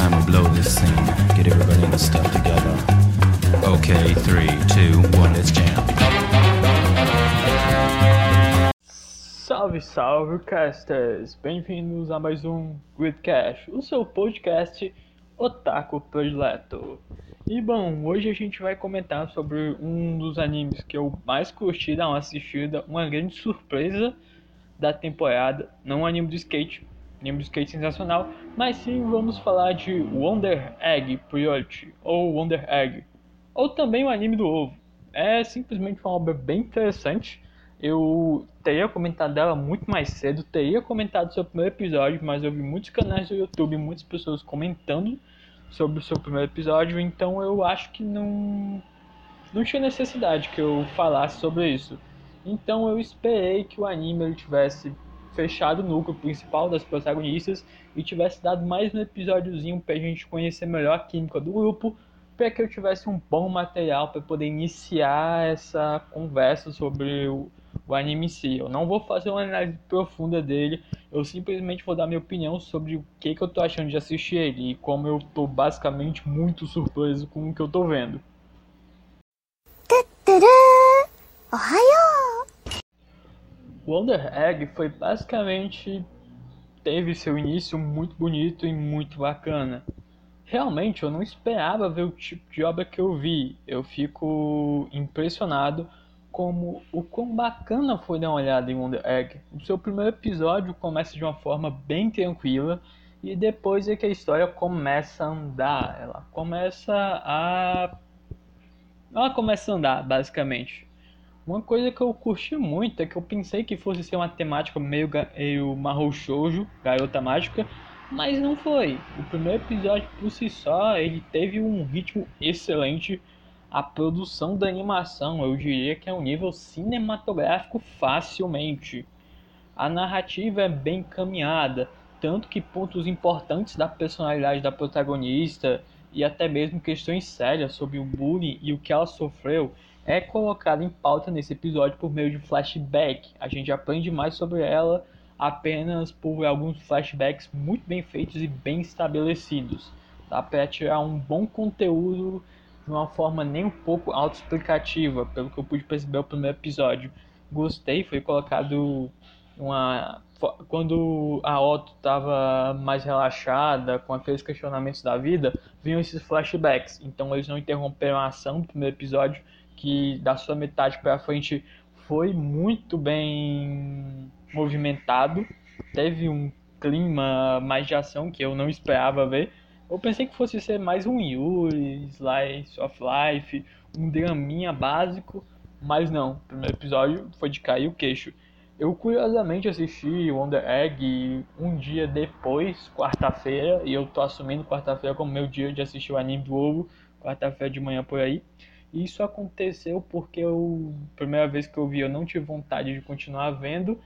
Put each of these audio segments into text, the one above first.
time to blow this scene. Get everybody in the stuff together. Okay, three, two, one, let's jam. Salve, salve, casters! Bem-vindos a mais um Gridcast, o seu podcast Otaku Predileto. E bom, hoje a gente vai comentar sobre um dos animes que eu mais curti dar uma assistida, uma grande surpresa da temporada, não um anime do skate, anime do skate sensacional, mas sim vamos falar de Wonder Egg Priority, ou Wonder Egg, ou também o anime do ovo. É simplesmente uma obra bem interessante. Eu teria comentado dela muito mais cedo, teria comentado seu primeiro episódio, mas eu vi muitos canais do YouTube, muitas pessoas comentando sobre o seu primeiro episódio, então eu acho que não não tinha necessidade que eu falasse sobre isso. Então eu esperei que o anime ele tivesse fechado o núcleo principal das protagonistas e tivesse dado mais um episódiozinho pra gente conhecer melhor a química do grupo, para que eu tivesse um bom material para poder iniciar essa conversa sobre o, o anime em si. Eu não vou fazer uma análise profunda dele, eu simplesmente vou dar minha opinião sobre o que, que eu tô achando de assistir ele e como eu tô basicamente muito surpreso com o que eu tô vendo. Wonder Egg foi basicamente teve seu início muito bonito e muito bacana. Realmente eu não esperava ver o tipo de obra que eu vi. Eu fico impressionado como o quão bacana foi dar uma olhada em Wonder Egg. O seu primeiro episódio começa de uma forma bem tranquila e depois é que a história começa a andar. Ela começa a ela começa a andar, basicamente. Uma coisa que eu curti muito é que eu pensei que fosse ser uma temática meio, meio Mahou Shoujo, garota mágica, mas não foi. O primeiro episódio por si só, ele teve um ritmo excelente. A produção da animação, eu diria que é um nível cinematográfico facilmente. A narrativa é bem caminhada, tanto que pontos importantes da personalidade da protagonista e até mesmo questões sérias sobre o bullying e o que ela sofreu é colocado em pauta nesse episódio por meio de flashback. A gente aprende mais sobre ela apenas por alguns flashbacks muito bem feitos e bem estabelecidos. Dá para tirar um bom conteúdo de uma forma nem um pouco autoexplicativa, pelo que eu pude perceber no primeiro episódio. Gostei, foi colocado uma quando a Otto estava mais relaxada com aqueles questionamentos da vida, vinham esses flashbacks. Então eles não interromperam a ação do primeiro episódio que da sua metade para frente foi muito bem movimentado. Teve um clima mais de ação que eu não esperava ver. Eu pensei que fosse ser mais um Yuri, Slice of Life, um draminha básico, mas não. O primeiro episódio foi de cair o queixo. Eu curiosamente assisti Wonder Egg um dia depois, quarta-feira, e eu tô assumindo quarta-feira como meu dia de assistir o anime do ovo, quarta-feira de manhã por aí. Isso aconteceu porque eu, primeira vez que eu vi, eu não tive vontade de continuar vendo.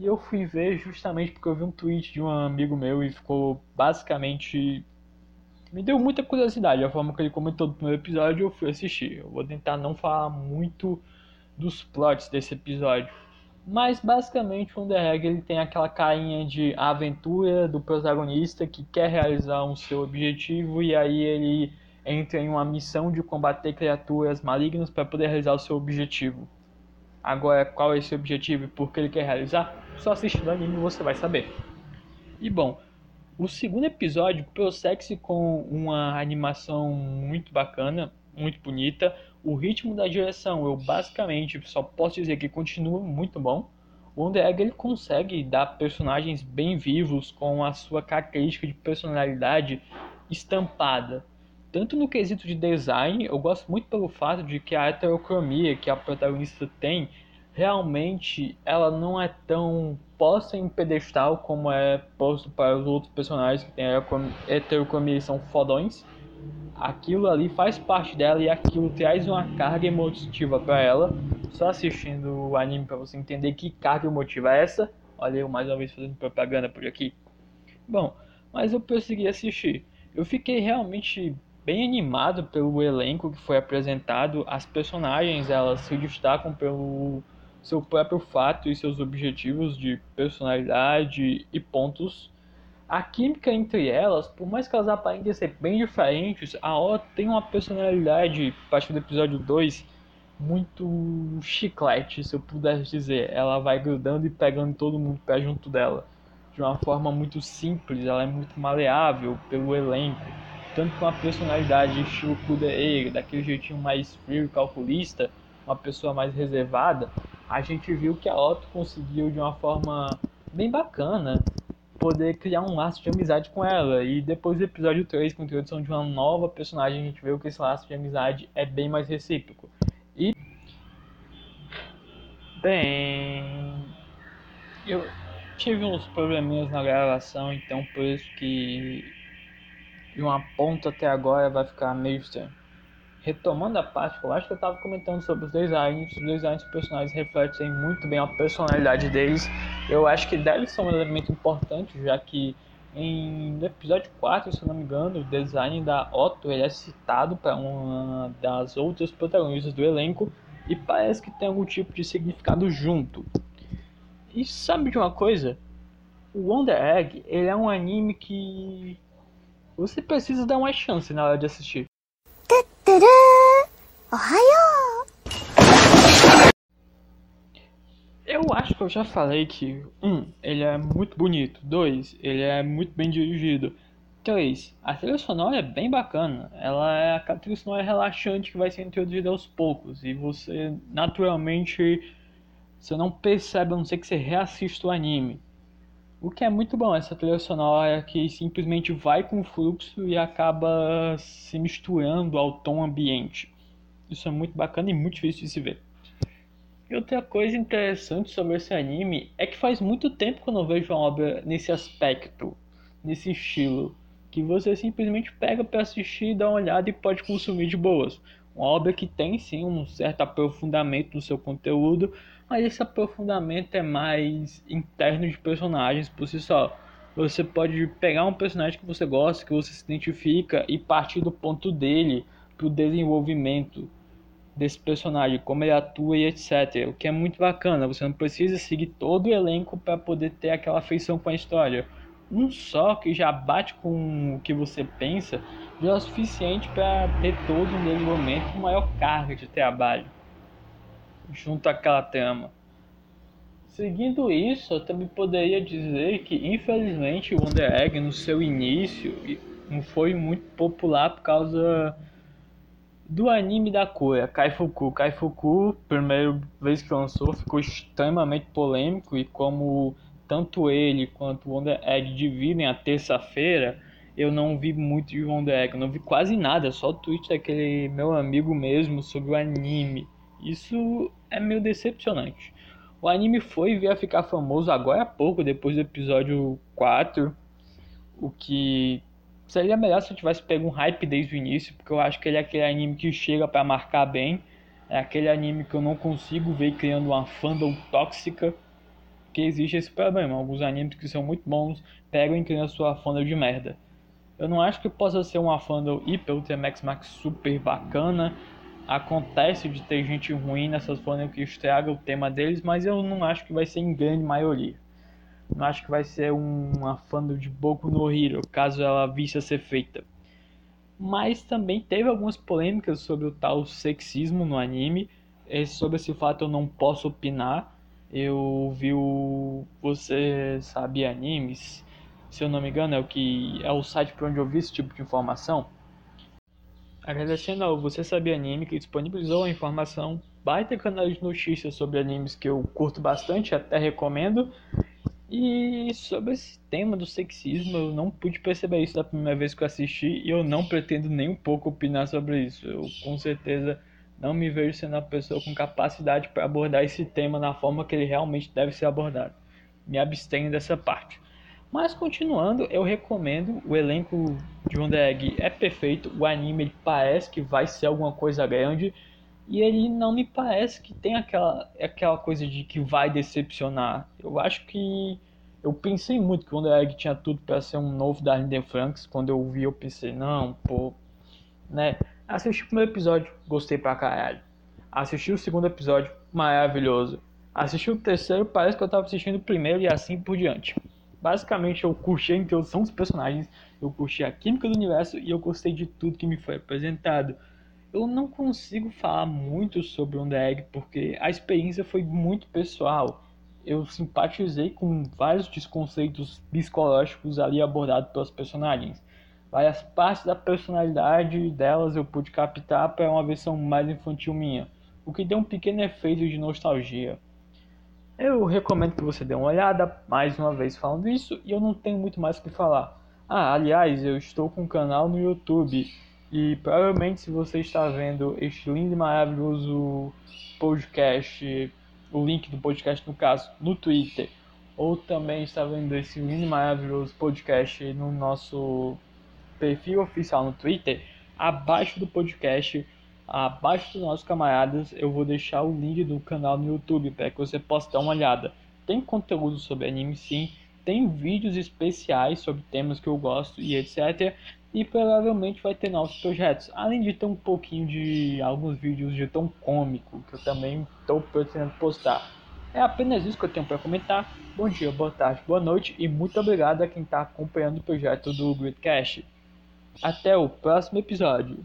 E eu fui ver justamente porque eu vi um tweet de um amigo meu e ficou basicamente. Me deu muita curiosidade a forma que ele comentou do primeiro episódio. Eu fui assistir. Eu vou tentar não falar muito dos plots desse episódio. Mas basicamente o Egg ele tem aquela carinha de aventura do protagonista que quer realizar um seu objetivo e aí ele entra em uma missão de combater criaturas malignas para poder realizar o seu objetivo. Agora, qual é esse objetivo e por que ele quer realizar? Só assistindo o anime você vai saber. E bom, o segundo episódio prossegue-se com uma animação muito bacana, muito bonita. O ritmo da direção, eu basicamente só posso dizer que continua muito bom. O Wonder ele consegue dar personagens bem vivos com a sua característica de personalidade estampada tanto no quesito de design, eu gosto muito pelo fato de que a heterocromia que a protagonista tem, realmente ela não é tão posta em pedestal como é posto para os outros personagens que têm heterocromia e são fodões. Aquilo ali faz parte dela e aquilo traz uma carga emotiva para ela. Só assistindo o anime para você entender que carga emotiva é essa. Olha eu mais uma vez fazendo propaganda por aqui. Bom, mas eu prossegui assistir. Eu fiquei realmente bem animado pelo elenco que foi apresentado. As personagens elas se destacam pelo seu próprio fato e seus objetivos de personalidade e pontos. a química entre elas, por mais que elas aparentem ser bem diferentes, a Otto tem uma personalidade, a partir do episódio 2, muito chiclete, se eu pudesse dizer. Ela vai grudando e pegando todo mundo pé junto dela. De uma forma muito simples, ela é muito maleável pelo elenco. Tanto com uma personalidade estilo Kudeir, daquele jeitinho mais frio e calculista, uma pessoa mais reservada, a gente viu que a Otto conseguiu de uma forma bem bacana poder criar um laço de amizade com ela. E depois do episódio 3, com a introdução de uma nova personagem, a gente viu que esse laço de amizade é bem mais recíproco. E. Bem. Eu tive uns probleminhas na gravação, então por isso que. De uma ponta até agora vai ficar meio estranho. Retomando a parte que eu acho que eu estava comentando sobre os designs, os designs dos personagens refletem muito bem a personalidade deles. Eu acho que deve ser um elemento importante, já que em, no episódio 4, se não me engano, o design da Otto ele é citado para uma das outras protagonistas do elenco e parece que tem algum tipo de significado junto. E sabe de uma coisa? O Wonder Egg ele é um anime que você precisa dar uma chance na hora de assistir. Eu acho que eu já falei que, um, ele é muito bonito. Dois, ele é muito bem dirigido. Três, a trilha sonora é bem bacana. Ela é a trilha sonora relaxante que vai ser introduzida aos poucos. E você, naturalmente, você não percebe, a não ser que você reassista o anime. O que é muito bom, essa trilha sonora que simplesmente vai com o fluxo e acaba se misturando ao tom ambiente. Isso é muito bacana e muito difícil de se ver. E outra coisa interessante sobre esse anime é que faz muito tempo que eu não vejo uma obra nesse aspecto, nesse estilo, que você simplesmente pega para assistir, dá uma olhada e pode consumir de boas. Uma obra que tem sim um certo aprofundamento no seu conteúdo, mas esse aprofundamento é mais interno de personagens por si só. Você pode pegar um personagem que você gosta, que você se identifica e partir do ponto dele para o desenvolvimento desse personagem, como ele atua e etc. O que é muito bacana, você não precisa seguir todo o elenco para poder ter aquela afeição com a história. Um só que já bate com o que você pensa já é o suficiente para ter todo um desenvolvimento com maior carga de trabalho junto àquela trama. Seguindo isso, eu também poderia dizer que infelizmente o Wonder Egg no seu início não foi muito popular por causa do anime da Koya, Kaifuku. Kaifuku, primeira vez que lançou, ficou extremamente polêmico e como tanto ele quanto o Wonder Egg dividem a terça-feira, eu não vi muito de Wonder Egg, não vi quase nada, só o tweet daquele meu amigo mesmo sobre o anime. Isso é meio decepcionante. O anime foi vir a ficar famoso agora há pouco, depois do episódio 4, o que Seria melhor se eu tivesse pego um hype desde o início, porque eu acho que ele é aquele anime que chega para marcar bem. É aquele anime que eu não consigo ver criando uma fandom tóxica. Que existe esse problema. Alguns animes que são muito bons pegam e criam a sua fandom de merda. Eu não acho que possa ser uma fandom hiper ultra max max super bacana. Acontece de ter gente ruim nessas fandom que estraga o tema deles, mas eu não acho que vai ser em grande maioria. Não acho que vai ser uma fandom de Boku no Hero, caso ela visse a ser feita. Mas também teve algumas polêmicas sobre o tal sexismo no anime. Sobre esse fato eu não posso opinar. Eu vi o Você Sabe Animes, se eu não me engano, é o que é o site por onde eu vi esse tipo de informação. Agradecendo ao Você Sabe Anime que disponibilizou a informação, baita canal de notícias sobre animes que eu curto bastante, até recomendo. E sobre esse tema do sexismo, eu não pude perceber isso da primeira vez que eu assisti e eu não pretendo nem um pouco opinar sobre isso. Eu com certeza não me vejo sendo uma pessoa com capacidade para abordar esse tema na forma que ele realmente deve ser abordado. Me abstenho dessa parte. Mas continuando, eu recomendo. O elenco de Wonder é perfeito. O anime ele parece que vai ser alguma coisa grande. E ele não me parece que tem aquela, aquela coisa de que vai decepcionar. Eu acho que. Eu pensei muito que o tinha tudo para ser um novo Darling The Franks. Quando eu vi, eu pensei, não, pô. Né? Assisti o primeiro episódio, gostei pra caralho. Assisti o segundo episódio, maravilhoso. Assisti o terceiro, parece que eu tava assistindo o primeiro e assim por diante. Basicamente, eu curti a introdução dos personagens, eu curti a química do universo e eu gostei de tudo que me foi apresentado. Eu não consigo falar muito sobre o Egg porque a experiência foi muito pessoal. Eu simpatizei com vários desconceitos psicológicos ali abordados pelos personagens. Várias partes da personalidade delas eu pude captar para uma versão mais infantil minha, o que deu um pequeno efeito de nostalgia. Eu recomendo que você dê uma olhada, mais uma vez falando isso, e eu não tenho muito mais o que falar. Ah, aliás, eu estou com um canal no YouTube e provavelmente se você está vendo este lindo e maravilhoso podcast, o link do podcast no caso, no Twitter, ou também está vendo esse lindo e maravilhoso podcast no nosso perfil oficial no Twitter, abaixo do podcast, abaixo dos nossos camaradas, eu vou deixar o link do canal no YouTube para que você possa dar uma olhada. Tem conteúdo sobre anime sim, tem vídeos especiais sobre temas que eu gosto e etc e provavelmente vai ter novos projetos. Além de ter um pouquinho de alguns vídeos de tom cômico que eu também estou pretendendo postar. É apenas isso que eu tenho para comentar. Bom dia, boa tarde, boa noite e muito obrigado a quem está acompanhando o projeto do Gridcast. Até o próximo episódio.